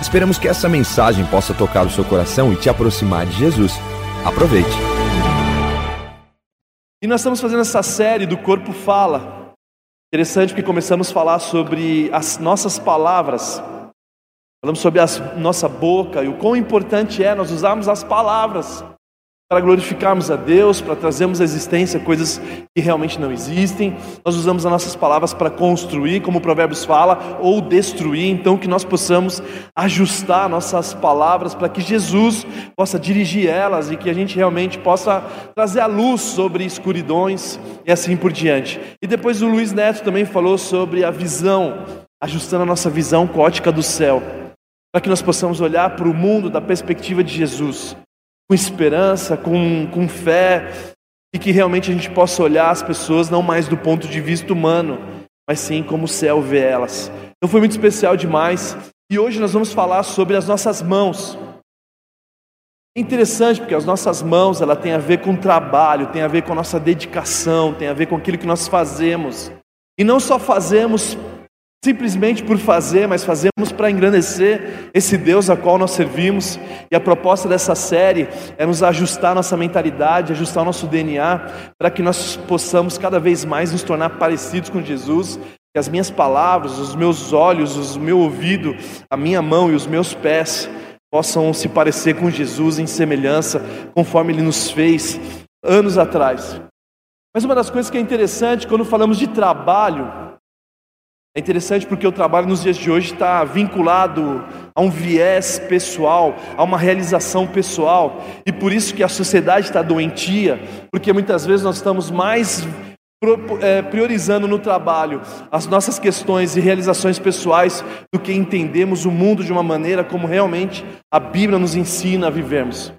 Esperamos que essa mensagem possa tocar o seu coração e te aproximar de Jesus. Aproveite. E nós estamos fazendo essa série do Corpo Fala. Interessante porque começamos a falar sobre as nossas palavras. Falamos sobre a nossa boca e o quão importante é nós usarmos as palavras para glorificarmos a Deus, para trazermos à existência coisas que realmente não existem. Nós usamos as nossas palavras para construir, como o Provérbios fala, ou destruir. Então, que nós possamos ajustar nossas palavras para que Jesus possa dirigir elas e que a gente realmente possa trazer a luz sobre escuridões e assim por diante. E depois o Luiz Neto também falou sobre a visão, ajustando a nossa visão com a ótica do céu, para que nós possamos olhar para o mundo da perspectiva de Jesus com esperança, com, com fé, e que realmente a gente possa olhar as pessoas não mais do ponto de vista humano, mas sim como o céu vê elas. Então foi muito especial demais. E hoje nós vamos falar sobre as nossas mãos. É interessante porque as nossas mãos, ela tem a ver com trabalho, tem a ver com a nossa dedicação, tem a ver com aquilo que nós fazemos. E não só fazemos simplesmente por fazer, mas fazemos para engrandecer esse Deus a qual nós servimos. E a proposta dessa série é nos ajustar nossa mentalidade, ajustar nosso DNA, para que nós possamos cada vez mais nos tornar parecidos com Jesus. Que as minhas palavras, os meus olhos, o meu ouvido, a minha mão e os meus pés possam se parecer com Jesus em semelhança, conforme Ele nos fez anos atrás. Mas uma das coisas que é interessante quando falamos de trabalho, é interessante porque o trabalho nos dias de hoje está vinculado a um viés pessoal, a uma realização pessoal, e por isso que a sociedade está doentia, porque muitas vezes nós estamos mais é, priorizando no trabalho as nossas questões e realizações pessoais do que entendemos o mundo de uma maneira como realmente a Bíblia nos ensina a vivermos.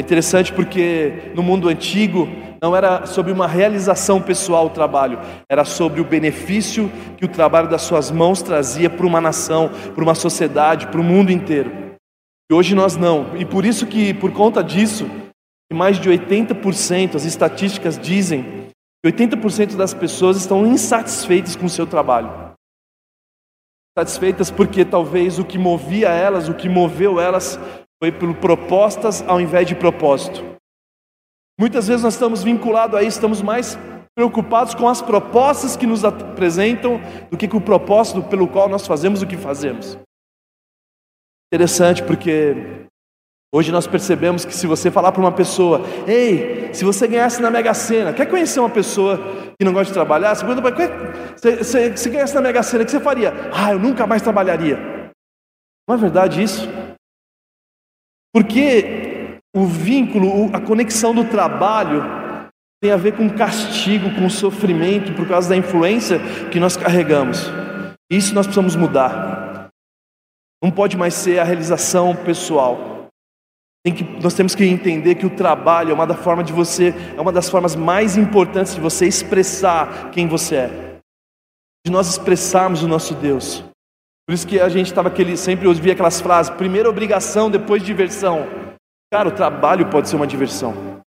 É interessante porque no mundo antigo não era sobre uma realização pessoal o trabalho, era sobre o benefício que o trabalho das suas mãos trazia para uma nação, para uma sociedade, para o mundo inteiro. E hoje nós não. E por isso que, por conta disso, mais de 80%, as estatísticas dizem que 80% das pessoas estão insatisfeitas com o seu trabalho. Satisfeitas porque talvez o que movia elas, o que moveu elas, foi por propostas ao invés de propósito. Muitas vezes nós estamos vinculados a isso, estamos mais preocupados com as propostas que nos apresentam do que com o propósito pelo qual nós fazemos o que fazemos. Interessante porque hoje nós percebemos que se você falar para uma pessoa, ei, se você ganhasse na Mega Sena, quer conhecer uma pessoa que não gosta de trabalhar? Você pergunta para se, se, se ganhasse na Mega Sena, o que você faria? Ah, eu nunca mais trabalharia. Não é verdade isso? Porque o vínculo, a conexão do trabalho tem a ver com castigo, com sofrimento por causa da influência que nós carregamos. Isso nós precisamos mudar. Não pode mais ser a realização pessoal. Que, nós temos que entender que o trabalho é uma da forma de você, é uma das formas mais importantes de você expressar quem você é. De nós expressarmos o nosso Deus. Por isso que a gente estava sempre ouvia aquelas frases: primeira obrigação, depois diversão. Cara, o trabalho pode ser uma diversão.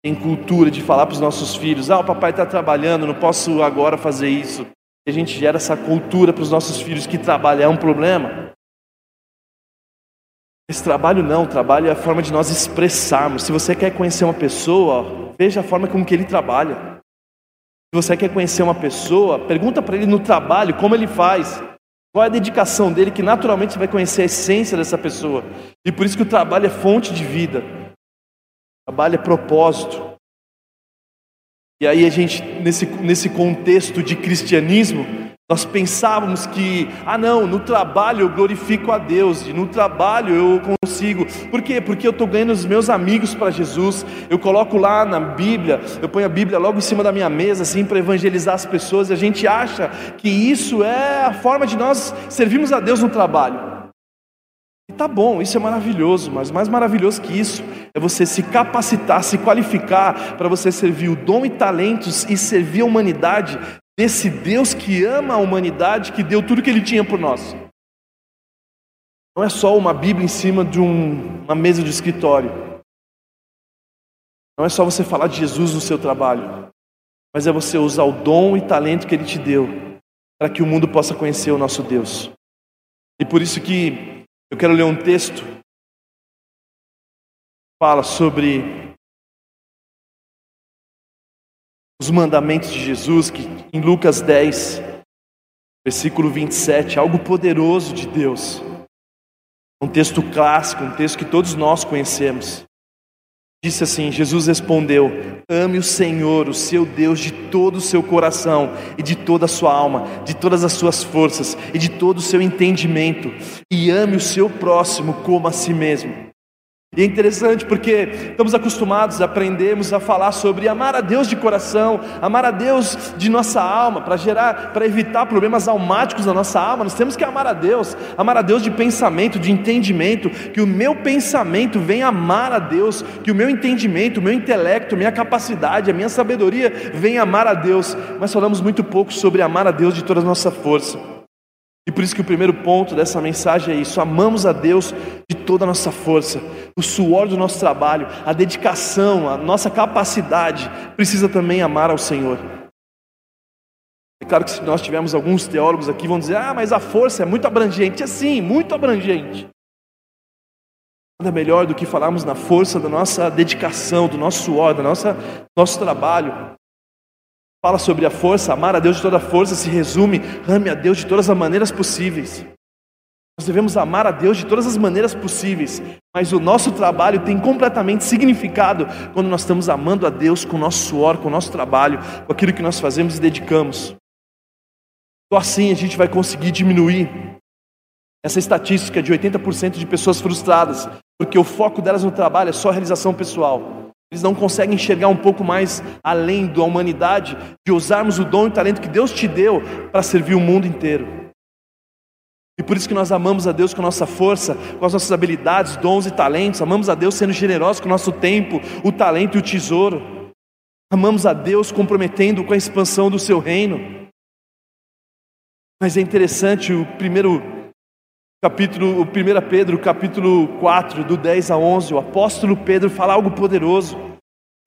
Tem cultura de falar para os nossos filhos: ah, o papai está trabalhando, não posso agora fazer isso. E a gente gera essa cultura para os nossos filhos que trabalhar é um problema. Esse trabalho não, o trabalho é a forma de nós expressarmos. Se você quer conhecer uma pessoa, veja a forma como que ele trabalha. Se você quer conhecer uma pessoa, pergunta para ele no trabalho como ele faz, qual é a dedicação dele, que naturalmente você vai conhecer a essência dessa pessoa. E por isso que o trabalho é fonte de vida, o trabalho é propósito. E aí a gente, nesse, nesse contexto de cristianismo, nós pensávamos que, ah não, no trabalho eu glorifico a Deus, e no trabalho eu consigo. Por quê? Porque eu estou ganhando os meus amigos para Jesus. Eu coloco lá na Bíblia, eu ponho a Bíblia logo em cima da minha mesa, assim, para evangelizar as pessoas. E a gente acha que isso é a forma de nós servirmos a Deus no trabalho. E tá bom, isso é maravilhoso, mas mais maravilhoso que isso é você se capacitar, se qualificar para você servir o dom e talentos e servir a humanidade desse Deus que ama a humanidade, que deu tudo que ele tinha por nós. Não é só uma Bíblia em cima de um, uma mesa de escritório. Não é só você falar de Jesus no seu trabalho, mas é você usar o dom e talento que Ele te deu para que o mundo possa conhecer o nosso Deus. E por isso que eu quero ler um texto que fala sobre os mandamentos de Jesus, que em Lucas 10, versículo 27, algo poderoso de Deus. Um texto clássico, um texto que todos nós conhecemos. Disse assim: Jesus respondeu: Ame o Senhor, o seu Deus, de todo o seu coração e de toda a sua alma, de todas as suas forças e de todo o seu entendimento, e ame o seu próximo como a si mesmo. E é interessante porque estamos acostumados, aprendemos a falar sobre amar a Deus de coração, amar a Deus de nossa alma, para gerar, para evitar problemas almáticos na nossa alma. Nós temos que amar a Deus, amar a Deus de pensamento, de entendimento, que o meu pensamento venha amar a Deus, que o meu entendimento, o meu intelecto, minha capacidade, a minha sabedoria venha amar a Deus. Mas falamos muito pouco sobre amar a Deus de toda a nossa força. E por isso que o primeiro ponto dessa mensagem é isso: amamos a Deus de toda a nossa força, o suor do nosso trabalho, a dedicação, a nossa capacidade, precisa também amar ao Senhor. É claro que se nós tivermos alguns teólogos aqui, vão dizer: ah, mas a força é muito abrangente. É sim, muito abrangente. Nada melhor do que falarmos na força da nossa dedicação, do nosso suor, do nosso, nosso trabalho, fala sobre a força, amar a Deus de toda força, se resume, ame a Deus de todas as maneiras possíveis. Nós devemos amar a Deus de todas as maneiras possíveis, mas o nosso trabalho tem completamente significado quando nós estamos amando a Deus com o nosso suor, com o nosso trabalho, com aquilo que nós fazemos e dedicamos. Só assim a gente vai conseguir diminuir essa estatística de 80% de pessoas frustradas, porque o foco delas no trabalho é só realização pessoal. Eles não conseguem enxergar um pouco mais além da humanidade, de usarmos o dom e o talento que Deus te deu para servir o mundo inteiro. E por isso que nós amamos a Deus com a nossa força, com as nossas habilidades, dons e talentos. Amamos a Deus sendo generosos com o nosso tempo, o talento e o tesouro. Amamos a Deus comprometendo com a expansão do seu reino. Mas é interessante o primeiro capítulo, o 1 Pedro, capítulo 4, do 10 a 11, o apóstolo Pedro fala algo poderoso.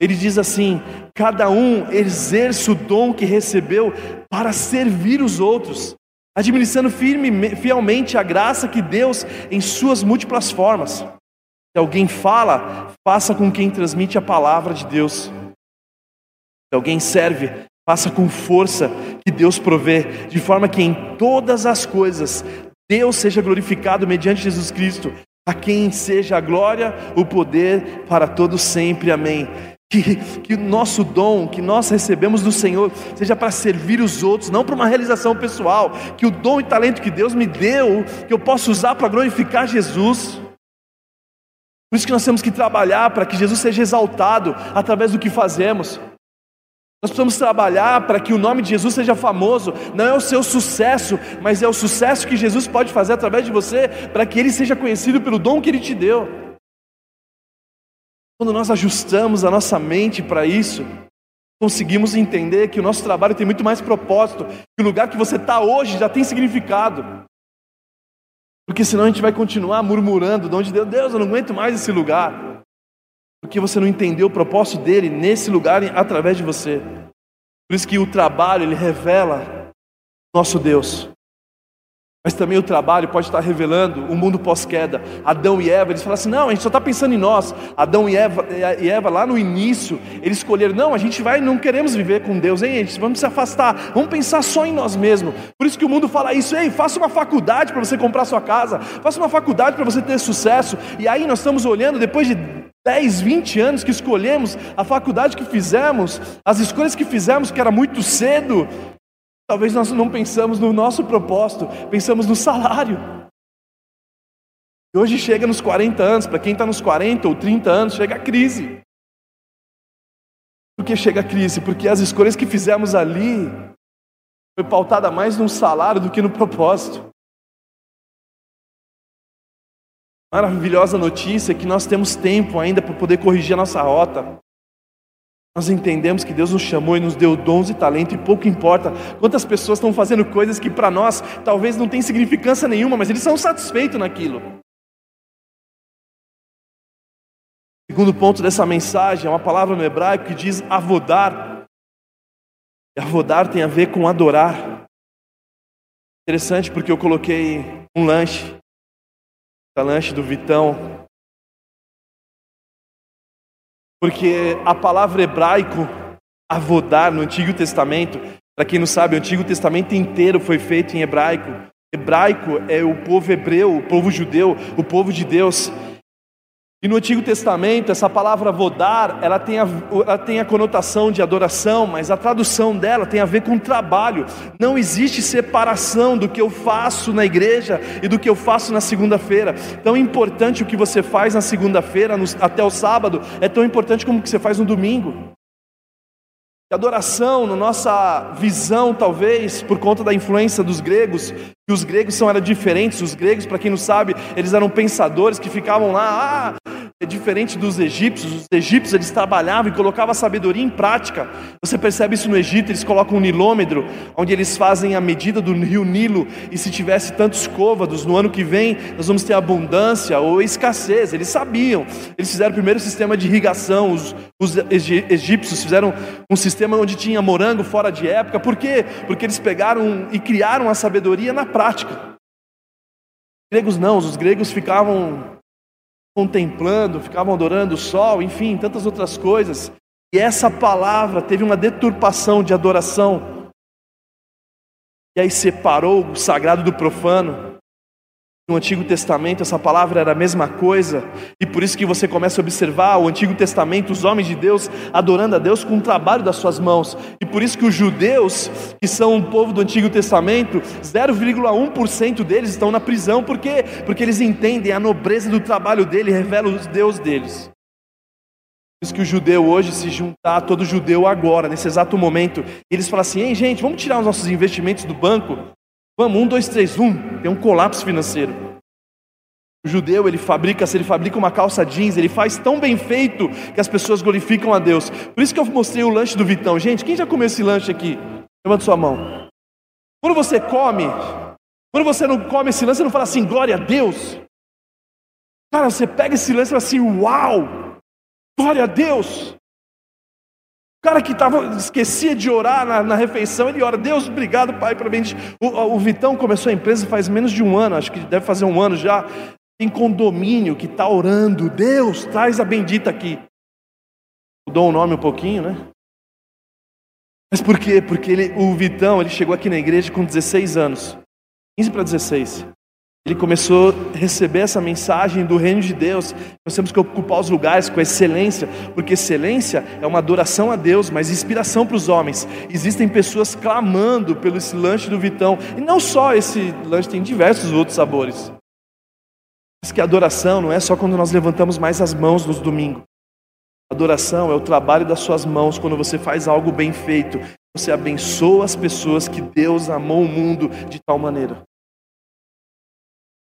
Ele diz assim: cada um exerce o dom que recebeu para servir os outros, administrando firme, fielmente a graça que Deus em suas múltiplas formas. Se alguém fala, faça com quem transmite a palavra de Deus. Se alguém serve, faça com força que Deus provê, de forma que em todas as coisas Deus seja glorificado mediante Jesus Cristo, a quem seja a glória, o poder para todos sempre. Amém. Que, que o nosso dom, que nós recebemos do Senhor, seja para servir os outros, não para uma realização pessoal. Que o dom e talento que Deus me deu, que eu possa usar para glorificar Jesus. Por isso que nós temos que trabalhar para que Jesus seja exaltado através do que fazemos. Nós precisamos trabalhar para que o nome de Jesus seja famoso. Não é o seu sucesso, mas é o sucesso que Jesus pode fazer através de você, para que ele seja conhecido pelo dom que ele te deu. Quando nós ajustamos a nossa mente para isso, conseguimos entender que o nosso trabalho tem muito mais propósito, que o lugar que você está hoje já tem significado. Porque senão a gente vai continuar murmurando de onde Deus, Deus, eu não aguento mais esse lugar. Porque você não entendeu o propósito dele nesse lugar através de você. Por isso que o trabalho ele revela nosso Deus. Mas também o trabalho pode estar revelando o mundo pós-queda. Adão e Eva, eles falam assim: não, a gente só está pensando em nós. Adão e Eva, e Eva, lá no início, eles escolheram: não, a gente vai, não queremos viver com Deus, hein, gente? Vamos se afastar, vamos pensar só em nós mesmos. Por isso que o mundo fala isso: ei, faça uma faculdade para você comprar sua casa, faça uma faculdade para você ter sucesso. E aí nós estamos olhando, depois de 10, 20 anos que escolhemos, a faculdade que fizemos, as escolhas que fizemos, que era muito cedo, talvez nós não pensamos no nosso propósito, pensamos no salário. E hoje chega nos 40 anos, para quem está nos 40 ou 30 anos, chega a crise. Por que chega a crise? Porque as escolhas que fizemos ali foi pautada mais no salário do que no propósito. Maravilhosa notícia que nós temos tempo ainda para poder corrigir a nossa rota. Nós entendemos que Deus nos chamou e nos deu dons e talento, e pouco importa quantas pessoas estão fazendo coisas que para nós talvez não tem significância nenhuma, mas eles são satisfeitos naquilo. Segundo ponto dessa mensagem é uma palavra no hebraico que diz avodar. E avodar tem a ver com adorar. Interessante porque eu coloquei um lanche, o lanche do Vitão, porque a palavra hebraico avodar no Antigo Testamento, para quem não sabe, o Antigo Testamento inteiro foi feito em hebraico. Hebraico é o povo hebreu, o povo judeu, o povo de Deus. E no Antigo Testamento, essa palavra vodar, ela tem, a, ela tem a conotação de adoração, mas a tradução dela tem a ver com trabalho. Não existe separação do que eu faço na igreja e do que eu faço na segunda-feira. Tão importante o que você faz na segunda-feira até o sábado é tão importante como o que você faz no domingo. Adoração, na nossa visão, talvez, por conta da influência dos gregos, que os gregos são eram diferentes, os gregos, para quem não sabe, eles eram pensadores que ficavam lá, ah, é diferente dos egípcios. Os egípcios eles trabalhavam e colocavam a sabedoria em prática. Você percebe isso no Egito, eles colocam um nilômetro, onde eles fazem a medida do rio Nilo, e se tivesse tantos côvados, no ano que vem nós vamos ter abundância ou escassez. Eles sabiam. Eles fizeram o primeiro sistema de irrigação. Os, os egípcios fizeram um sistema onde tinha morango fora de época. Por quê? Porque eles pegaram e criaram a sabedoria na prática. Os gregos não, os gregos ficavam contemplando, ficavam adorando o sol, enfim, tantas outras coisas. E essa palavra teve uma deturpação de adoração. E aí separou o sagrado do profano. No Antigo Testamento, essa palavra era a mesma coisa, e por isso que você começa a observar o Antigo Testamento, os homens de Deus adorando a Deus com o trabalho das suas mãos, e por isso que os judeus, que são um povo do Antigo Testamento, 0,1% deles estão na prisão, por quê? Porque eles entendem a nobreza do trabalho dele, revela os Deus deles. Por isso que o judeu hoje se juntar, todo judeu agora, nesse exato momento, eles falam assim: ei gente, vamos tirar os nossos investimentos do banco, Vamos, um, dois, três, um. Tem um colapso financeiro. O judeu, ele fabrica, se ele fabrica uma calça jeans, ele faz tão bem feito que as pessoas glorificam a Deus. Por isso que eu mostrei o lanche do Vitão. Gente, quem já comeu esse lanche aqui? Levanta sua mão. Quando você come, quando você não come esse lanche, você não fala assim, glória a Deus. Cara, você pega esse lanche e fala assim, uau, glória a Deus. O cara que tava, esquecia de orar na, na refeição, ele ora, Deus, obrigado, Pai, para mim. O, o Vitão começou a empresa faz menos de um ano, acho que deve fazer um ano já. Tem condomínio que está orando, Deus, traz a bendita aqui. Mudou o nome um pouquinho, né? Mas por quê? Porque ele, o Vitão ele chegou aqui na igreja com 16 anos, 15 para 16 ele começou a receber essa mensagem do reino de Deus. Nós temos que ocupar os lugares com excelência, porque excelência é uma adoração a Deus, mas inspiração para os homens. Existem pessoas clamando pelo esse lanche do Vitão, e não só esse lanche, tem diversos outros sabores. Diz que adoração não é só quando nós levantamos mais as mãos nos domingos. Adoração é o trabalho das suas mãos quando você faz algo bem feito. Você abençoa as pessoas que Deus amou o mundo de tal maneira.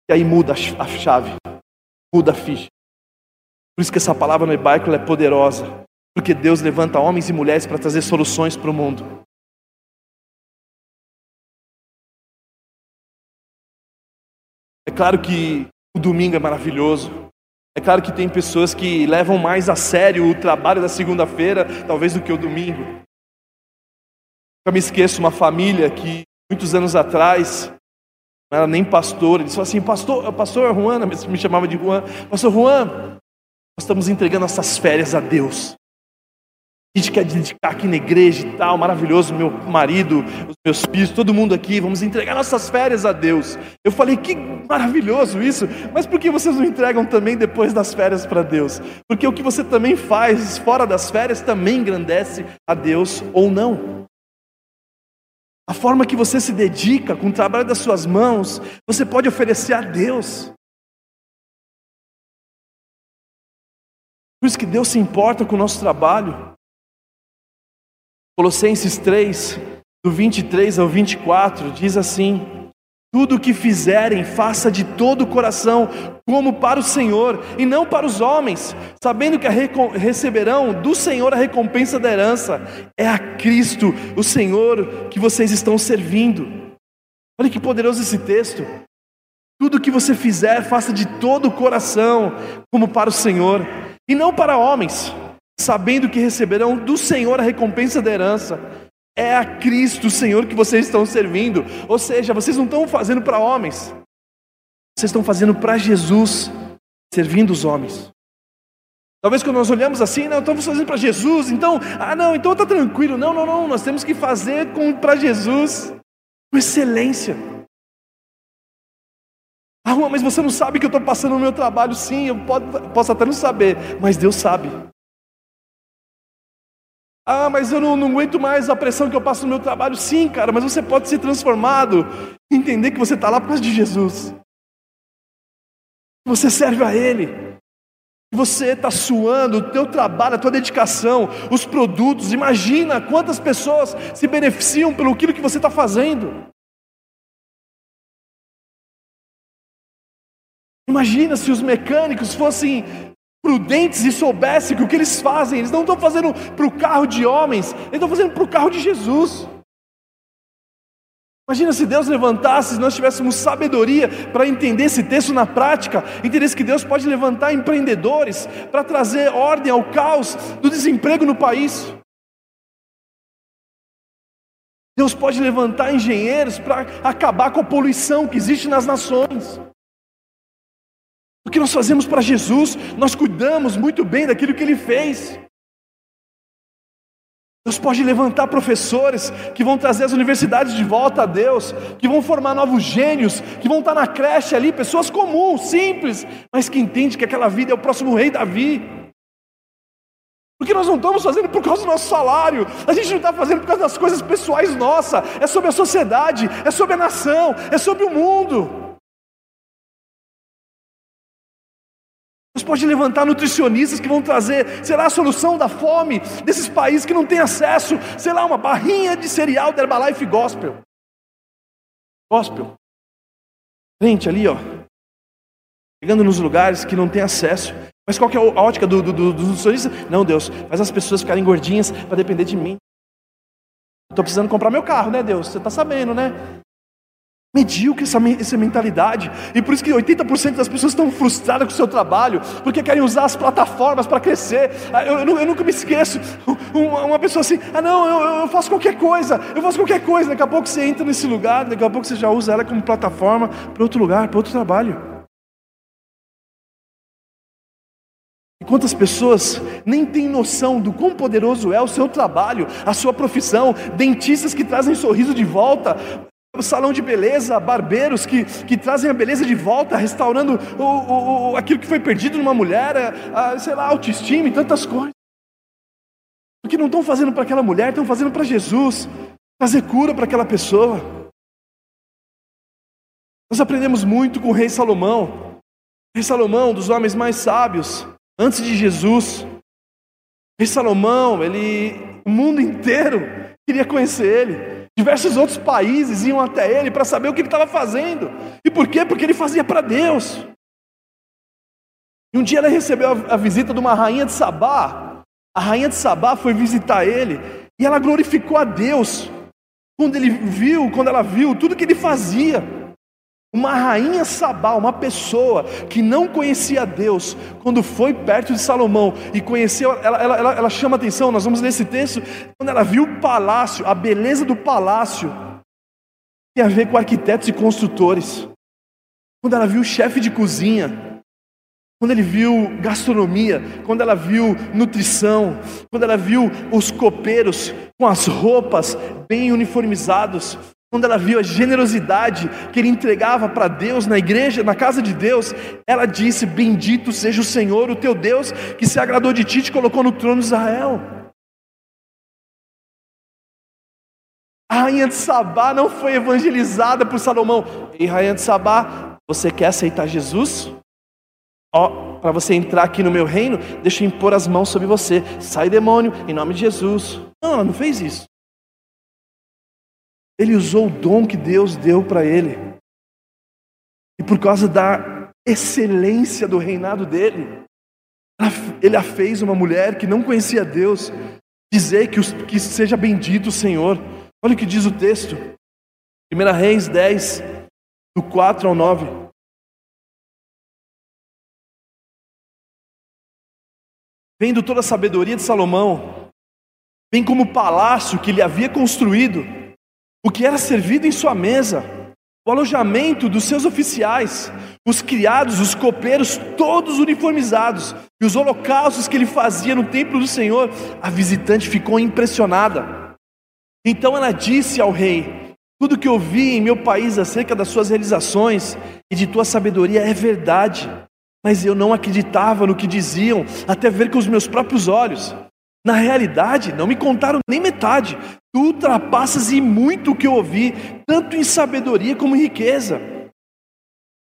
E aí muda a chave, muda a ficha. Por isso que essa palavra no hebraico é poderosa, porque Deus levanta homens e mulheres para trazer soluções para o mundo. É claro que o domingo é maravilhoso. É claro que tem pessoas que levam mais a sério o trabalho da segunda-feira, talvez do que o domingo. Eu me esqueço uma família que muitos anos atrás não era nem pastor. Ele falou assim: Pastor, pastor Juan, me chamava de Juan. Pastor Juan, nós estamos entregando nossas férias a Deus. A gente quer dedicar aqui na igreja e tal, maravilhoso. Meu marido, os meus filhos, todo mundo aqui, vamos entregar nossas férias a Deus. Eu falei, que maravilhoso isso, mas por que vocês não entregam também depois das férias para Deus? Porque o que você também faz fora das férias também engrandece a Deus ou não. A forma que você se dedica com o trabalho das suas mãos, você pode oferecer a Deus. Por isso que Deus se importa com o nosso trabalho. Colossenses 3, do 23 ao 24, diz assim: Tudo o que fizerem, faça de todo o coração, como para o Senhor, e não para os homens, sabendo que receberão do Senhor a recompensa da herança. É a Cristo, o Senhor, que vocês estão servindo. Olha que poderoso esse texto. Tudo o que você fizer, faça de todo o coração, como para o Senhor, e não para homens, sabendo que receberão do Senhor a recompensa da herança. É a Cristo, Senhor, que vocês estão servindo. Ou seja, vocês não estão fazendo para homens, vocês estão fazendo para Jesus, servindo os homens. Talvez quando nós olhamos assim, não, estamos fazendo para Jesus, então, ah não, então está tranquilo. Não, não, não, nós temos que fazer para Jesus com excelência. Ah, mas você não sabe que eu estou passando no meu trabalho? Sim, eu posso até não saber, mas Deus sabe. Ah, mas eu não, não, aguento mais a pressão que eu passo no meu trabalho. Sim, cara, mas você pode ser transformado, entender que você está lá por causa de Jesus. Você serve a Ele. Você está suando, o teu trabalho, a tua dedicação, os produtos. Imagina quantas pessoas se beneficiam pelo aquilo que você está fazendo. Imagina se os mecânicos fossem prudentes e soubessem que o que eles fazem, eles não estão fazendo para o carro de homens, eles estão fazendo para o carro de Jesus. Imagina se Deus levantasse, se nós tivéssemos sabedoria para entender esse texto na prática, entendesse que Deus pode levantar empreendedores para trazer ordem ao caos do desemprego no país. Deus pode levantar engenheiros para acabar com a poluição que existe nas nações. O que nós fazemos para Jesus, nós cuidamos muito bem daquilo que Ele fez. Deus pode levantar professores que vão trazer as universidades de volta a Deus, que vão formar novos gênios, que vão estar na creche ali, pessoas comuns, simples, mas que entendem que aquela vida é o próximo rei Davi. Porque nós não estamos fazendo por causa do nosso salário, a gente não está fazendo por causa das coisas pessoais nossas, é sobre a sociedade, é sobre a nação, é sobre o mundo. Pode levantar nutricionistas que vão trazer, será a solução da fome desses países que não têm acesso, sei lá, uma barrinha de cereal da Herbalife Gospel. Gospel. Frente ali, ó. Chegando nos lugares que não tem acesso. Mas qual que é a ótica do, do, do, dos nutricionistas? Não, Deus, faz as pessoas ficarem gordinhas para depender de mim. Estou precisando comprar meu carro, né, Deus? Você está sabendo, né? Medíocre essa, essa mentalidade. E por isso que 80% das pessoas estão frustradas com o seu trabalho, porque querem usar as plataformas para crescer. Ah, eu, eu, eu, nunca me esqueço, uma, uma pessoa assim, ah não, eu, eu, faço qualquer coisa, eu faço qualquer coisa. Daqui a pouco você entra nesse lugar, daqui a pouco você já usa ela como plataforma para outro lugar, para outro trabalho. Quantas pessoas nem têm noção do quão poderoso é o seu trabalho, a sua profissão, dentistas que trazem sorriso de volta, salão de beleza, barbeiros que, que trazem a beleza de volta, restaurando o, o, aquilo que foi perdido numa mulher, a, a, sei lá, autoestima e tantas coisas. Porque não estão fazendo para aquela mulher, estão fazendo para Jesus, trazer cura para aquela pessoa. Nós aprendemos muito com o rei Salomão. O rei Salomão, um dos homens mais sábios, antes de Jesus. O rei Salomão, ele, o mundo inteiro queria conhecer ele. Diversos outros países iam até ele para saber o que ele estava fazendo. E por quê? Porque ele fazia para Deus. E um dia ele recebeu a visita de uma rainha de Sabá. A rainha de Sabá foi visitar ele e ela glorificou a Deus quando ele viu, quando ela viu tudo que ele fazia. Uma rainha Sabá, uma pessoa que não conhecia Deus, quando foi perto de Salomão e conheceu, ela, ela, ela, ela chama atenção, nós vamos ler esse texto, quando ela viu o palácio, a beleza do palácio, tem a ver com arquitetos e construtores. Quando ela viu o chefe de cozinha, quando ele viu gastronomia, quando ela viu nutrição, quando ela viu os copeiros com as roupas bem uniformizados, quando ela viu a generosidade que ele entregava para Deus na igreja, na casa de Deus, ela disse: Bendito seja o Senhor, o teu Deus, que se agradou de ti e te colocou no trono de Israel. A rainha de Sabá não foi evangelizada por Salomão. E rainha de Sabá, você quer aceitar Jesus? Ó, para você entrar aqui no meu reino, deixa eu impor as mãos sobre você. Sai demônio, em nome de Jesus. Não, ela não fez isso. Ele usou o dom que Deus deu para ele. e por causa da excelência do reinado dele, ele a fez uma mulher que não conhecia Deus dizer que, que seja bendito o Senhor. Olha o que diz o texto, 1 Reis 10, do 4 ao 9. Vendo toda a sabedoria de Salomão, bem como o palácio que ele havia construído, o que era servido em sua mesa, o alojamento dos seus oficiais, os criados, os copeiros, todos uniformizados, e os holocaustos que ele fazia no templo do Senhor, a visitante ficou impressionada. Então ela disse ao rei: Tudo que ouvi em meu país acerca das suas realizações e de tua sabedoria é verdade, mas eu não acreditava no que diziam, até ver com os meus próprios olhos. Na realidade, não me contaram nem metade. Tu ultrapassas e muito o que eu ouvi, tanto em sabedoria como em riqueza.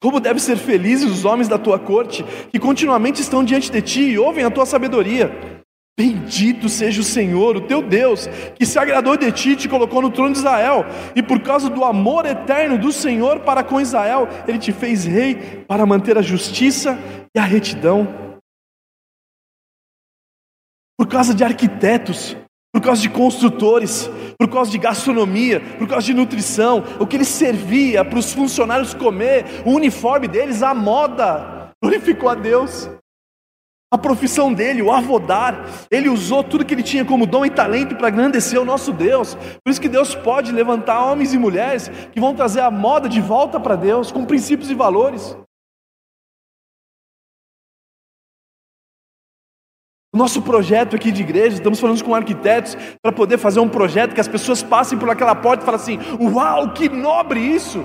Como devem ser felizes os homens da tua corte, que continuamente estão diante de ti e ouvem a tua sabedoria. Bendito seja o Senhor, o teu Deus, que se agradou de ti e te colocou no trono de Israel, e por causa do amor eterno do Senhor para com Israel, ele te fez rei para manter a justiça e a retidão por causa de arquitetos, por causa de construtores, por causa de gastronomia, por causa de nutrição, o que ele servia para os funcionários comer, o uniforme deles, a moda, glorificou a Deus. A profissão dele, o avodar, ele usou tudo que ele tinha como dom e talento para engrandecer o nosso Deus. Por isso que Deus pode levantar homens e mulheres que vão trazer a moda de volta para Deus, com princípios e valores. Nosso projeto aqui de igreja, estamos falando com arquitetos para poder fazer um projeto que as pessoas passem por aquela porta e falem assim: Uau, que nobre isso!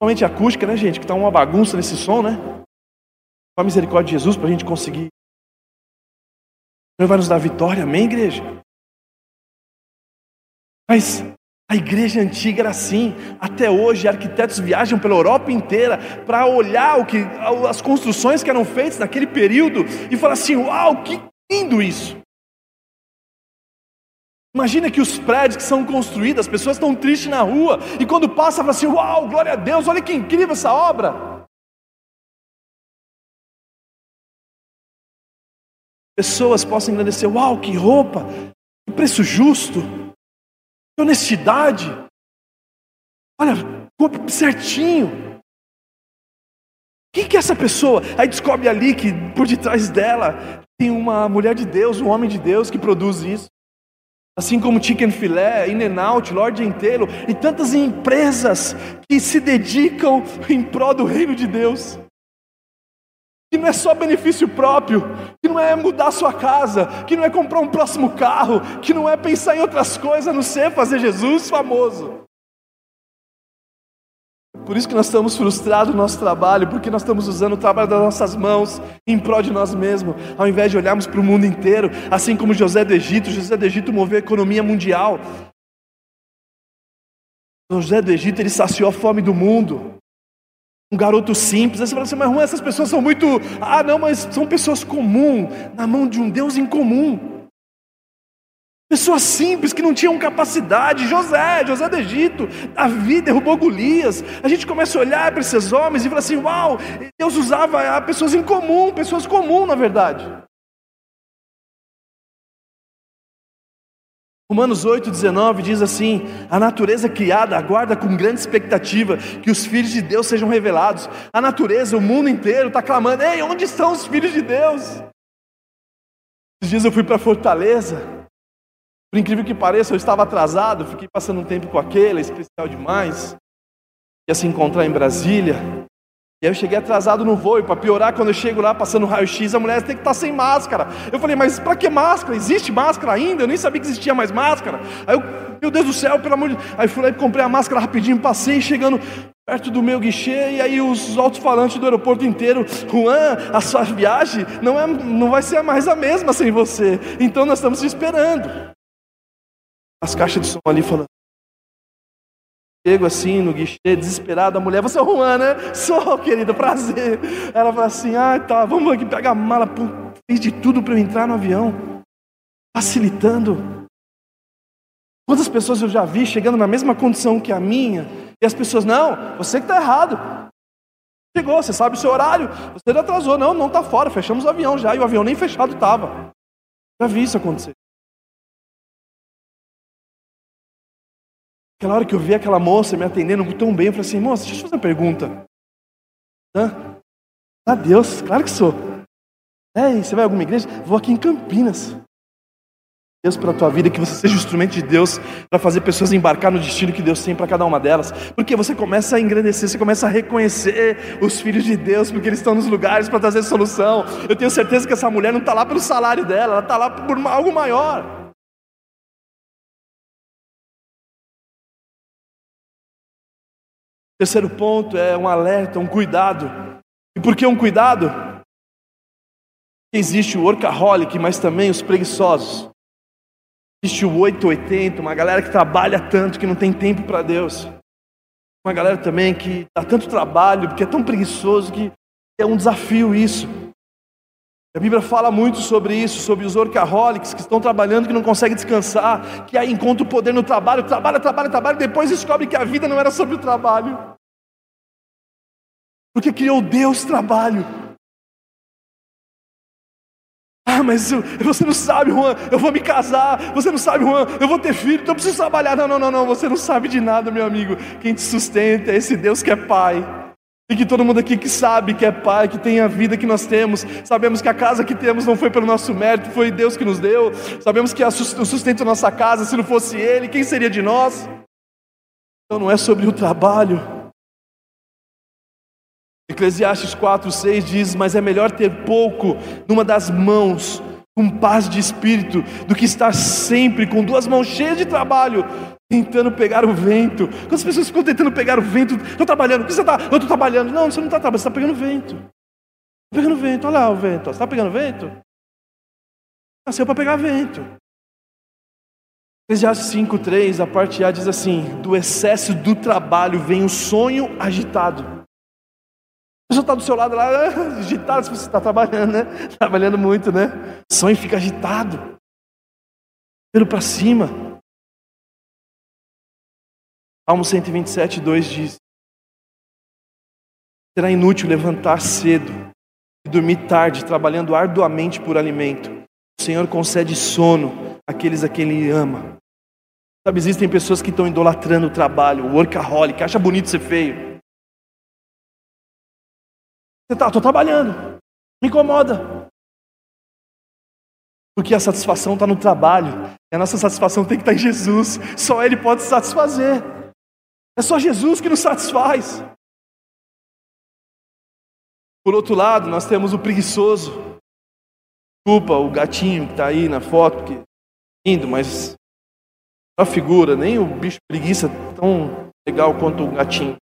Somente acústica, né, gente? Que está uma bagunça nesse som, né? Com a misericórdia de Jesus para a gente conseguir. Senhor vai nos dar vitória, amém, igreja? Mas a igreja antiga era assim. Até hoje, arquitetos viajam pela Europa inteira para olhar o que, as construções que eram feitas naquele período e falar assim: Uau, que lindo isso! Imagina que os prédios que são construídos, as pessoas estão tristes na rua e quando passa, fala assim: Uau, glória a Deus, olha que incrível essa obra! Pessoas possam agradecer: Uau, que roupa, que preço justo honestidade. Olha, certinho. Quem que é essa pessoa? Aí descobre ali que por detrás dela tem uma mulher de Deus, um homem de Deus que produz isso. Assim como Chicken Filé, In-N-Out, Lord inteiro e tantas empresas que se dedicam em prol do reino de Deus que não é só benefício próprio, que não é mudar sua casa, que não é comprar um próximo carro, que não é pensar em outras coisas, a não ser fazer Jesus famoso. Por isso que nós estamos frustrados no nosso trabalho, porque nós estamos usando o trabalho das nossas mãos em prol de nós mesmos, ao invés de olharmos para o mundo inteiro, assim como José do Egito. José do Egito moveu a economia mundial. José do Egito ele saciou a fome do mundo um garoto simples. Aí você fala assim, mas essas pessoas são muito. Ah, não, mas são pessoas comuns, na mão de um Deus incomum. Pessoas simples que não tinham capacidade. José, José do Egito, Davi derrubou Golias. A gente começa a olhar para esses homens e fala assim: uau, Deus usava pessoas incomum, pessoas comuns, na verdade. Romanos 8,19 diz assim: A natureza criada aguarda com grande expectativa que os filhos de Deus sejam revelados. A natureza, o mundo inteiro está clamando: Ei, onde estão os filhos de Deus? Esses dias eu fui para Fortaleza. Por incrível que pareça, eu estava atrasado, fiquei passando um tempo com aquele, especial demais. Ia se encontrar em Brasília. E aí eu cheguei atrasado no voo, e para piorar, quando eu chego lá passando raio-x, a mulher tem que estar tá sem máscara. Eu falei, mas para que máscara? Existe máscara ainda? Eu nem sabia que existia mais máscara. Aí eu, meu Deus do céu, pelo amor de Deus. Aí fui lá e comprei a máscara rapidinho, passei, chegando perto do meu guichê, e aí os alto-falantes do aeroporto inteiro, Juan, a sua viagem não, é, não vai ser mais a mesma sem você. Então nós estamos te esperando. As caixas de som ali falando, Chego assim no guichê, desesperado, a mulher, você é Juan, né? Sou, querido, prazer. Ela fala assim, ah, tá, vamos aqui pegar a mala. Fez de tudo para eu entrar no avião. Facilitando. Quantas pessoas eu já vi chegando na mesma condição que a minha, E as pessoas, não, você que está errado. Chegou, você sabe o seu horário, você não atrasou, não, não está fora, fechamos o avião já, e o avião nem fechado estava. Já vi isso acontecer. Aquela hora que eu vi aquela moça me atendendo tão bem, eu falei assim, moça, deixa eu fazer uma pergunta. Hã? Ah, Deus, claro que sou. É, e você vai a alguma igreja? Vou aqui em Campinas. Deus para a tua vida, que você seja o instrumento de Deus para fazer pessoas embarcar no destino que Deus tem para cada uma delas. Porque você começa a engrandecer, você começa a reconhecer os filhos de Deus, porque eles estão nos lugares para trazer solução. Eu tenho certeza que essa mulher não está lá pelo salário dela, ela está lá por algo maior. Terceiro ponto é um alerta, um cuidado. E por que um cuidado? Existe o workaholic, mas também os preguiçosos. Existe o 880, uma galera que trabalha tanto que não tem tempo para Deus. Uma galera também que dá tanto trabalho, porque é tão preguiçoso que é um desafio isso. A Bíblia fala muito sobre isso, sobre os workaholics que estão trabalhando, que não conseguem descansar, que aí encontra o poder no trabalho, trabalha, trabalha, trabalha, depois descobre que a vida não era sobre o trabalho. Porque criou Deus trabalho. Ah, mas você não sabe, Juan, eu vou me casar. Você não sabe, Juan, eu vou ter filho, então eu preciso trabalhar. Não, não, não, não, você não sabe de nada, meu amigo. Quem te sustenta é esse Deus que é Pai. E que todo mundo aqui que sabe que é Pai, que tem a vida que nós temos, sabemos que a casa que temos não foi pelo nosso mérito, foi Deus que nos deu. Sabemos que o sustento da nossa casa, se não fosse Ele, quem seria de nós? Então não é sobre o trabalho, Eclesiastes 4, 6 diz: Mas é melhor ter pouco numa das mãos, com paz de espírito, do que estar sempre com duas mãos cheias de trabalho, tentando pegar o vento. Quantas pessoas ficam tentando pegar o vento? Estou trabalhando, o que você está? Eu estou trabalhando. Não, você não está trabalhando, você está pegando vento. Está pegando vento, olha lá o vento. Você está pegando vento? Nasceu para pegar vento. Eclesiastes 3, a parte A diz assim: Do excesso do trabalho vem o sonho agitado pessoa está do seu lado lá, agitado, você está trabalhando, né? Trabalhando muito, né? O sonho fica agitado. Pelo para cima. Salmo 127, 2 diz: Será inútil levantar cedo e dormir tarde, trabalhando arduamente por alimento. O Senhor concede sono àqueles a quem Ele ama. Sabe, existem pessoas que estão idolatrando o trabalho, o workaholic, acha bonito ser feio. Você está, estou trabalhando. Me incomoda. Porque a satisfação está no trabalho. E a nossa satisfação tem que estar tá em Jesus. Só Ele pode satisfazer. É só Jesus que nos satisfaz. Por outro lado, nós temos o preguiçoso. Desculpa o gatinho que está aí na foto, porque lindo, mas a figura, nem o bicho preguiça tão legal quanto o gatinho.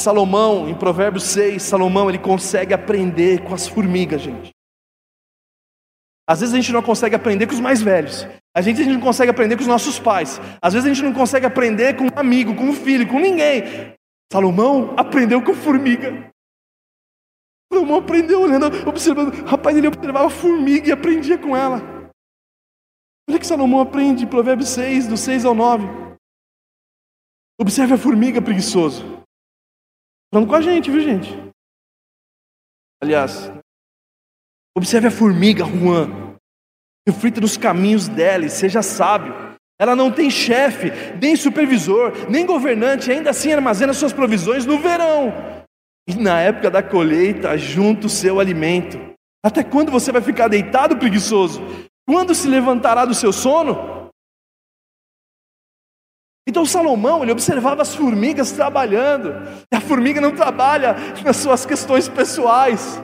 Salomão, em Provérbios 6, Salomão ele consegue aprender com as formigas, gente. Às vezes a gente não consegue aprender com os mais velhos. Às vezes a gente não consegue aprender com os nossos pais. Às vezes a gente não consegue aprender com um amigo, com um filho, com ninguém. Salomão aprendeu com formiga. Salomão aprendeu olhando, observando. Rapaz, ele observava a formiga e aprendia com ela. Olha que Salomão aprende Provérbios 6, do 6 ao 9. Observe a formiga preguiçoso. Falando com a gente, viu, gente? Aliás, observe a formiga, Juan. Reflita nos caminhos dela e seja sábio. Ela não tem chefe, nem supervisor, nem governante, ainda assim armazena suas provisões no verão. E na época da colheita, junta o seu alimento. Até quando você vai ficar deitado, preguiçoso? Quando se levantará do seu sono? Então Salomão, ele observava as formigas trabalhando. E a formiga não trabalha nas suas questões pessoais.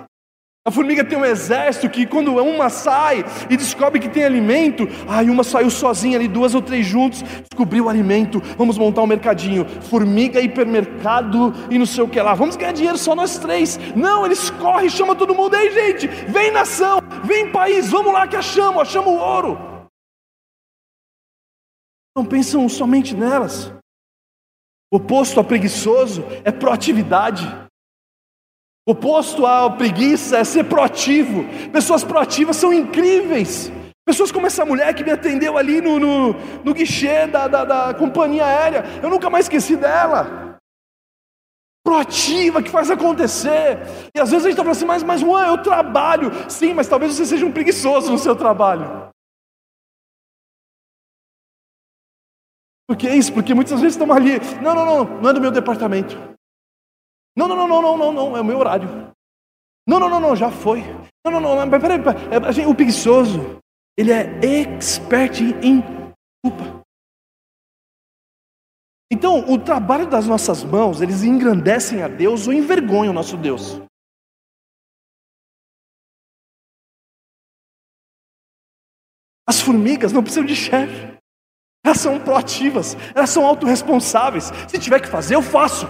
A formiga tem um exército que quando uma sai e descobre que tem alimento, aí uma saiu sozinha ali, duas ou três juntos, descobriu o alimento, vamos montar um mercadinho, formiga, hipermercado e não sei o que lá, vamos ganhar dinheiro só nós três. Não, eles correm, chama todo mundo, aí gente, vem nação, vem país, vamos lá que achamos, achamos o ouro não pensam somente nelas. O oposto a preguiçoso é proatividade. Oposto à preguiça é ser proativo. Pessoas proativas são incríveis. Pessoas como essa mulher que me atendeu ali no, no, no guichê da, da, da companhia aérea, eu nunca mais esqueci dela. Proativa, que faz acontecer. E às vezes a gente está falando assim, mas, mas Juan, eu trabalho. Sim, mas talvez você seja um preguiçoso no seu trabalho. Por que isso? Porque muitas vezes estamos ali. Não, não, não, não é do meu departamento. Não, não, não, não, não, não, não, é o meu horário. Não, não, não, não, já foi. Não, não, não, mas peraí, peraí. o preguiçoso, ele é expert em culpa. Então, o trabalho das nossas mãos, eles engrandecem a Deus ou envergonham o nosso Deus. As formigas não precisam de chefe. Elas são proativas, elas são autorresponsáveis. Se tiver que fazer, eu faço.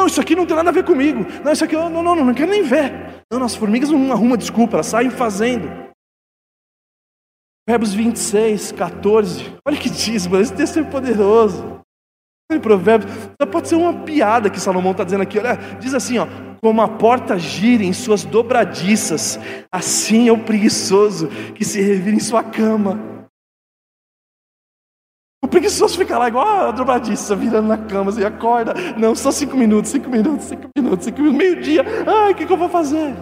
Não, isso aqui não tem nada a ver comigo. Não, isso aqui eu não, não, não, não quero nem ver. Não, as formigas não arrumam desculpa, elas saem fazendo. Provérbios 26, 14. Olha que diz, mano, esse texto é poderoso. Provérbios, pode ser uma piada que Salomão está dizendo aqui. Olha, diz assim, ó, como a porta gira em suas dobradiças, assim é o preguiçoso que se revira em sua cama. O preguiçoso fica lá igual a dobradiça, virando na cama, assim, acorda. Não, só cinco minutos, cinco minutos, cinco minutos, cinco minutos, meio-dia. Ai, o que, que eu vou fazer?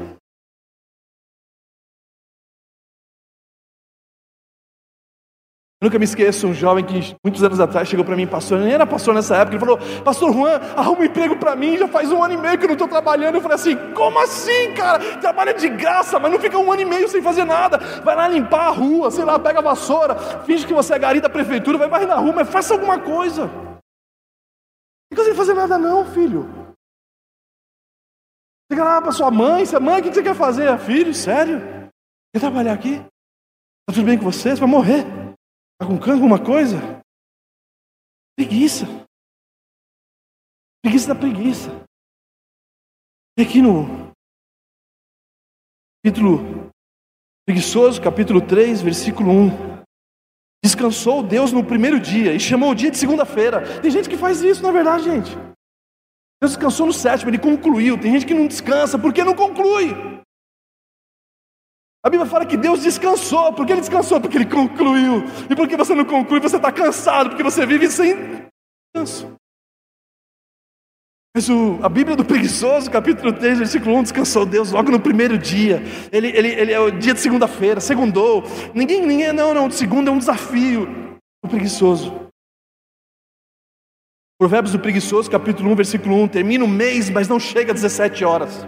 Eu nunca me esqueço, um jovem que muitos anos atrás chegou para mim, pastor, nem era pastor nessa época, ele falou, pastor Juan, arruma um emprego para mim, já faz um ano e meio que eu não estou trabalhando. Eu falei assim, como assim, cara? Trabalha de graça, mas não fica um ano e meio sem fazer nada. Vai lá limpar a rua, sei lá, pega a vassoura, finge que você é gari da prefeitura, vai varrer na rua, mas faça alguma coisa. Não precisa fazer nada não, filho. Chega lá para sua mãe, você, mãe, o que você quer fazer? Filho, sério? Quer trabalhar aqui? Está tudo bem com você? Você vai morrer. Está com câncer alguma coisa? Preguiça. Preguiça da preguiça. E aqui no capítulo preguiçoso, capítulo 3, versículo 1. Descansou Deus no primeiro dia e chamou o dia de segunda-feira. Tem gente que faz isso, na é verdade, gente. Deus descansou no sétimo, ele concluiu. Tem gente que não descansa porque não conclui. A Bíblia fala que Deus descansou. Por que ele descansou? Porque ele concluiu. E porque você não conclui, você está cansado, porque você vive sem descanso. Mas o, a Bíblia do preguiçoso, capítulo 3, versículo 1, descansou Deus logo no primeiro dia. Ele, ele, ele é o dia de segunda-feira, segundou. Ninguém, ninguém, não, não, segunda é um desafio. O preguiçoso. Provérbios do preguiçoso, capítulo 1, versículo 1. Termina o mês, mas não chega às 17 horas.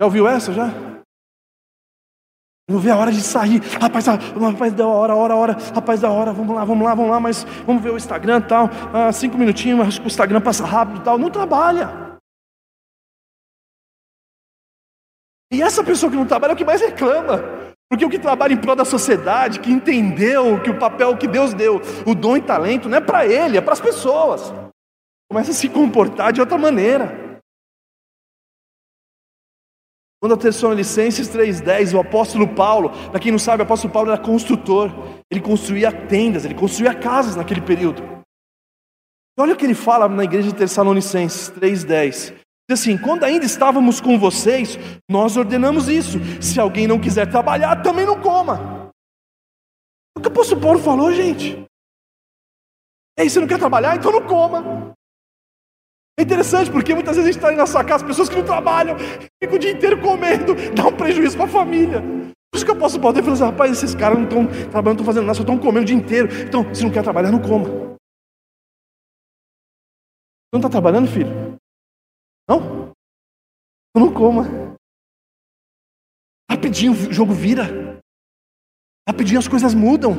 Já ouviu essa já? Não vê a hora de sair. Rapaz, ah, rapaz, a hora, a hora, a hora. Rapaz, da hora, vamos lá, vamos lá, vamos lá, mas vamos ver o Instagram tal. Ah, cinco minutinhos, acho que o Instagram passa rápido tal. Não trabalha. E essa pessoa que não trabalha é o que mais reclama. Porque o que trabalha em prol da sociedade, que entendeu que o papel que Deus deu, o dom e talento, não é para ele, é para as pessoas. Começa a se comportar de outra maneira. Quando Tessalonicenses 3,10, o apóstolo Paulo, para quem não sabe, o apóstolo Paulo era construtor, ele construía tendas, ele construía casas naquele período. E olha o que ele fala na igreja de Tessalonicenses 3,10. Diz assim: quando ainda estávamos com vocês, nós ordenamos isso. Se alguém não quiser trabalhar, também não coma. O que o apóstolo Paulo falou, gente? Ei, você não quer trabalhar? Então não coma. É interessante porque muitas vezes a gente está aí na sua casa, pessoas que não trabalham, ficam o dia inteiro comendo, dá um prejuízo para a família. Por isso que eu posso poder falar assim, rapaz, esses caras não estão trabalhando, não estão fazendo nada, só estão comendo o dia inteiro. Então, se não quer trabalhar, não coma. Não está trabalhando, filho? Não? Não coma. Rapidinho o jogo vira. Rapidinho as coisas mudam.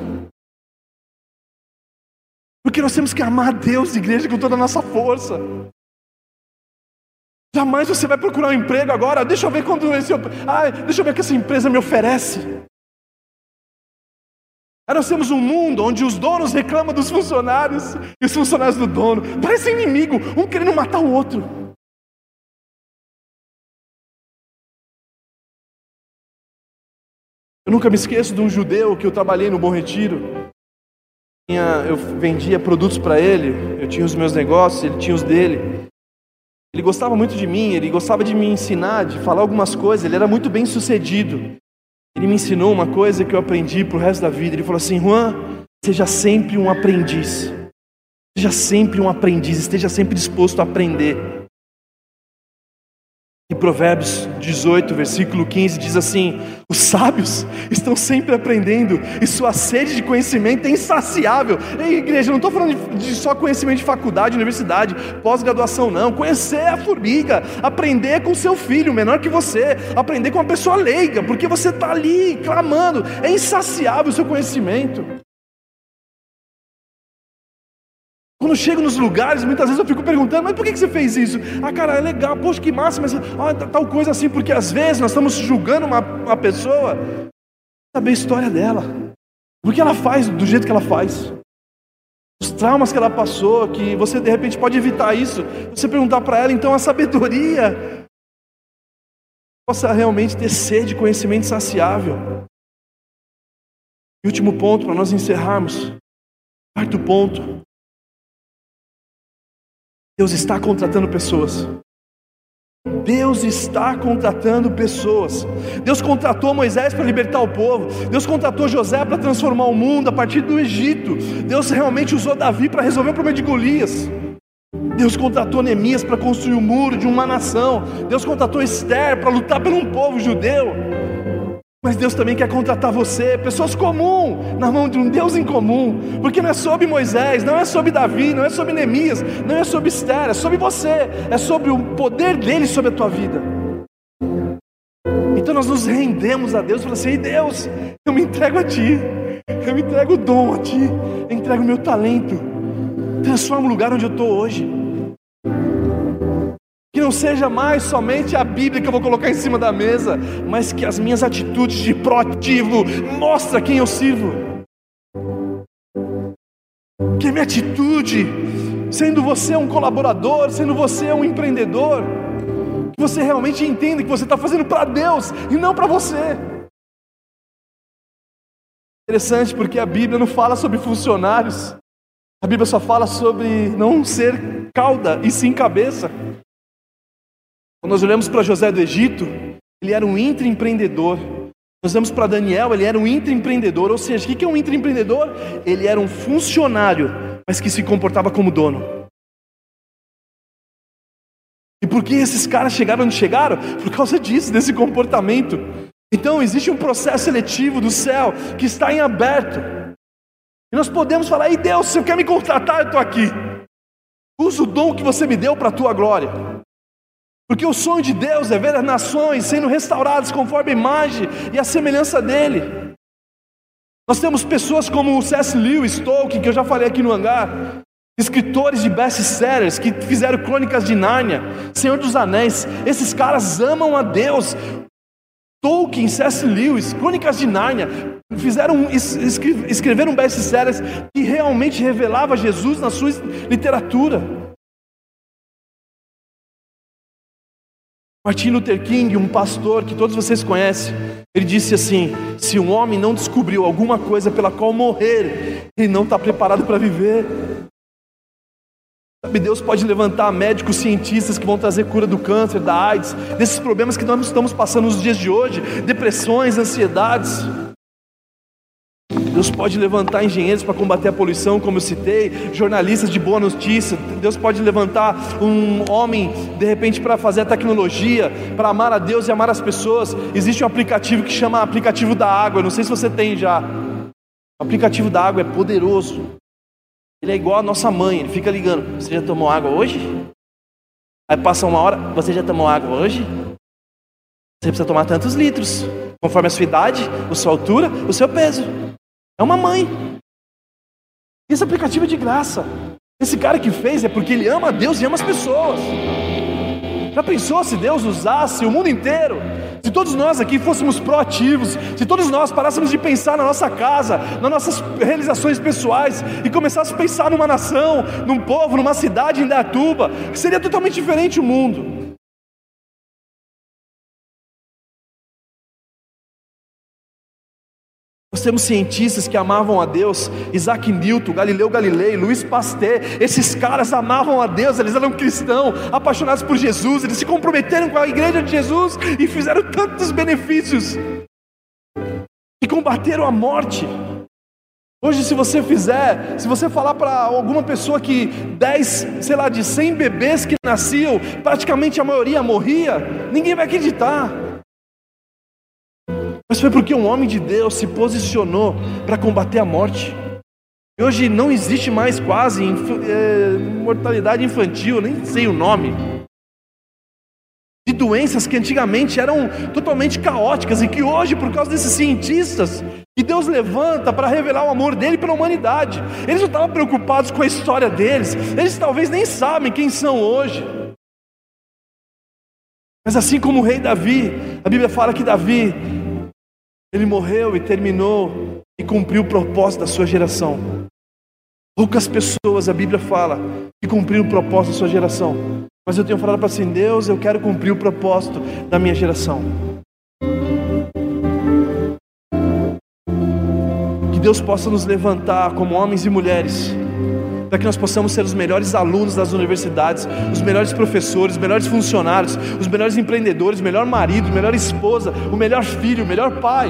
Porque nós temos que amar a Deus, igreja, com toda a nossa força. Jamais você vai procurar um emprego agora. Deixa eu ver quando esse. Ai, deixa eu ver o que essa empresa me oferece. Aí nós temos um mundo onde os donos reclamam dos funcionários e os funcionários do dono. Parece inimigo, um querendo matar o outro. Eu nunca me esqueço de um judeu que eu trabalhei no Bom Retiro. Eu vendia produtos para ele, eu tinha os meus negócios, ele tinha os dele. Ele gostava muito de mim, ele gostava de me ensinar, de falar algumas coisas, ele era muito bem sucedido. Ele me ensinou uma coisa que eu aprendi para o resto da vida. Ele falou assim: Juan, seja sempre um aprendiz. Seja sempre um aprendiz, esteja sempre disposto a aprender. Em Provérbios 18, versículo 15, diz assim: Os sábios estão sempre aprendendo, e sua sede de conhecimento é insaciável. Ei, igreja, não estou falando de, só conhecimento de faculdade, universidade, pós-graduação, não. Conhecer a formiga, aprender com seu filho, menor que você, aprender com uma pessoa leiga, porque você está ali clamando, é insaciável o seu conhecimento. Quando chego nos lugares, muitas vezes eu fico perguntando, mas por que você fez isso? Ah, cara, é legal, poxa, que massa, mas ah, tal coisa assim, porque às vezes nós estamos julgando uma, uma pessoa, saber a história dela, por que ela faz do jeito que ela faz, os traumas que ela passou, que você de repente pode evitar isso, você perguntar para ela, então a sabedoria possa realmente ter sede de conhecimento saciável. E último ponto, para nós encerrarmos, quarto ponto, Deus está contratando pessoas. Deus está contratando pessoas. Deus contratou Moisés para libertar o povo. Deus contratou José para transformar o mundo a partir do Egito. Deus realmente usou Davi para resolver o problema de Golias. Deus contratou Neemias para construir o muro de uma nação. Deus contratou Esther para lutar por um povo judeu. Mas Deus também quer contratar você, pessoas comuns, na mão de um Deus em comum, porque não é sobre Moisés, não é sobre Davi, não é sobre Neemias, não é sobre Esther, é sobre você, é sobre o poder dele sobre a tua vida. Então nós nos rendemos a Deus e falamos assim: Deus, eu me entrego a Ti, eu me entrego o dom a Ti, eu entrego o meu talento, transforma o lugar onde eu estou hoje. Que não seja mais somente a Bíblia que eu vou colocar em cima da mesa, mas que as minhas atitudes de proativo mostra quem eu sirvo. Que a minha atitude, sendo você um colaborador, sendo você um empreendedor, que você realmente entenda que você está fazendo para Deus e não para você. Interessante porque a Bíblia não fala sobre funcionários, a Bíblia só fala sobre não ser cauda e sim cabeça. Quando nós olhamos para José do Egito, ele era um intraempreendedor. Nós olhamos para Daniel, ele era um intraempreendedor. Ou seja, o que é um intraempreendedor? Ele era um funcionário, mas que se comportava como dono. E por que esses caras chegaram onde chegaram? Por causa disso, desse comportamento. Então existe um processo seletivo do céu que está em aberto. E nós podemos falar: Ei Deus, se você quer me contratar, eu estou aqui. Usa o dom que você me deu para a tua glória. Porque o sonho de Deus é ver as nações sendo restauradas conforme a imagem e a semelhança dele. Nós temos pessoas como o C.S. Lewis, Tolkien, que eu já falei aqui no hangar, escritores de best-sellers que fizeram Crônicas de Nárnia, Senhor dos Anéis. Esses caras amam a Deus. Tolkien, C.S. Lewis, Crônicas de Nárnia, fizeram escreveram best-sellers que realmente revelava Jesus na sua literatura. Martin Luther King, um pastor que todos vocês conhecem, ele disse assim: se um homem não descobriu alguma coisa pela qual morrer, ele não está preparado para viver. Sabe, Deus pode levantar médicos, cientistas que vão trazer cura do câncer, da AIDS, desses problemas que nós estamos passando nos dias de hoje, depressões, ansiedades. Deus pode levantar engenheiros para combater a poluição, como eu citei, jornalistas de boa notícia. Deus pode levantar um homem, de repente, para fazer a tecnologia, para amar a Deus e amar as pessoas. Existe um aplicativo que chama aplicativo da água. Não sei se você tem já. O aplicativo da água é poderoso. Ele é igual a nossa mãe. Ele fica ligando. Você já tomou água hoje? Aí passa uma hora. Você já tomou água hoje? Você precisa tomar tantos litros, conforme a sua idade, a sua altura, o seu peso. É uma mãe. Esse aplicativo é de graça. Esse cara que fez é porque ele ama a Deus e ama as pessoas. Já pensou se Deus usasse o mundo inteiro? Se todos nós aqui fôssemos proativos, se todos nós parássemos de pensar na nossa casa, nas nossas realizações pessoais e começássemos a pensar numa nação, num povo, numa cidade em Datuba, seria totalmente diferente o mundo. Temos cientistas que amavam a Deus, Isaac Newton, Galileu Galilei, Luiz Pasteur, esses caras amavam a Deus, eles eram cristãos, apaixonados por Jesus, eles se comprometeram com a igreja de Jesus e fizeram tantos benefícios. combateram a morte. Hoje, se você fizer, se você falar para alguma pessoa que 10, sei lá, de 100 bebês que nasciam, praticamente a maioria morria, ninguém vai acreditar. Mas foi porque um homem de Deus se posicionou para combater a morte. E hoje não existe mais quase é, mortalidade infantil, nem sei o nome. De doenças que antigamente eram totalmente caóticas e que hoje, por causa desses cientistas, que Deus levanta para revelar o amor dele para a humanidade, eles não estavam preocupados com a história deles, eles talvez nem sabem quem são hoje. Mas assim como o rei Davi, a Bíblia fala que Davi, ele morreu e terminou e cumpriu o propósito da sua geração. Poucas pessoas, a Bíblia fala, que cumpriram o propósito da sua geração. Mas eu tenho falado para assim, Deus, eu quero cumprir o propósito da minha geração. Que Deus possa nos levantar como homens e mulheres, para que nós possamos ser os melhores alunos das universidades, os melhores professores, os melhores funcionários, os melhores empreendedores, o melhor marido, a melhor esposa, o melhor filho, o melhor pai.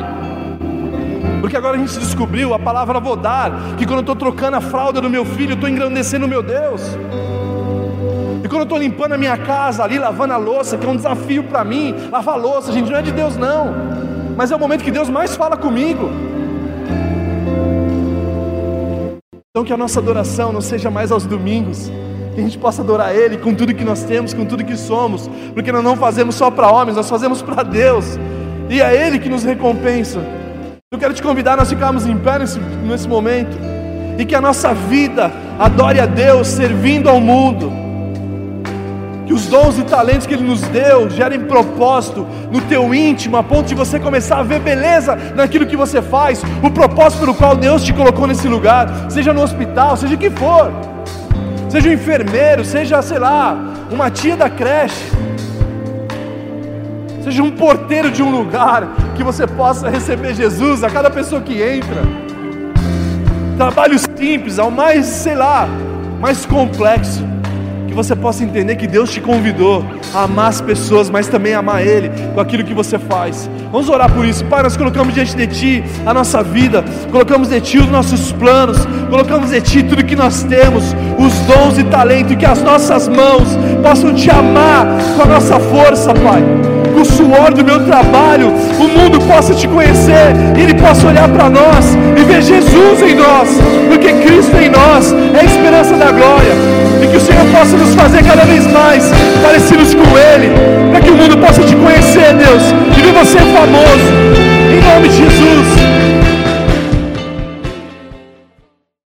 Porque agora a gente descobriu a palavra vodar, que quando eu estou trocando a fralda do meu filho, eu estou engrandecendo o meu Deus. E quando eu estou limpando a minha casa ali, lavando a louça, que é um desafio para mim, lavar a louça, gente, não é de Deus não. Mas é o momento que Deus mais fala comigo. Então que a nossa adoração não seja mais aos domingos, que a gente possa adorar Ele com tudo que nós temos, com tudo que somos, porque nós não fazemos só para homens, nós fazemos para Deus, e é Ele que nos recompensa. Eu quero te convidar a nós ficarmos em pé nesse, nesse momento e que a nossa vida adore a Deus servindo ao mundo. Que os dons e talentos que Ele nos deu gerem propósito no teu íntimo, a ponto de você começar a ver beleza naquilo que você faz, o propósito pelo qual Deus te colocou nesse lugar, seja no hospital, seja o que for, seja um enfermeiro, seja, sei lá, uma tia da creche. Seja um porteiro de um lugar, que você possa receber Jesus a cada pessoa que entra. Trabalho simples, ao mais, sei lá, mais complexo, você possa entender que Deus te convidou a amar as pessoas, mas também amar Ele com aquilo que você faz. Vamos orar por isso, Pai. Nós colocamos diante de Ti a nossa vida, colocamos de Ti os nossos planos, colocamos de Ti tudo que nós temos, os dons e talento, e que as nossas mãos possam Te amar com a nossa força, Pai no suor do meu trabalho, o mundo possa te conhecer, e ele possa olhar para nós e ver Jesus em nós, porque Cristo em nós é a esperança da glória, e que o Senhor possa nos fazer cada vez mais parecidos com Ele, para que o mundo possa te conhecer, Deus, e ver você famoso, em nome de Jesus.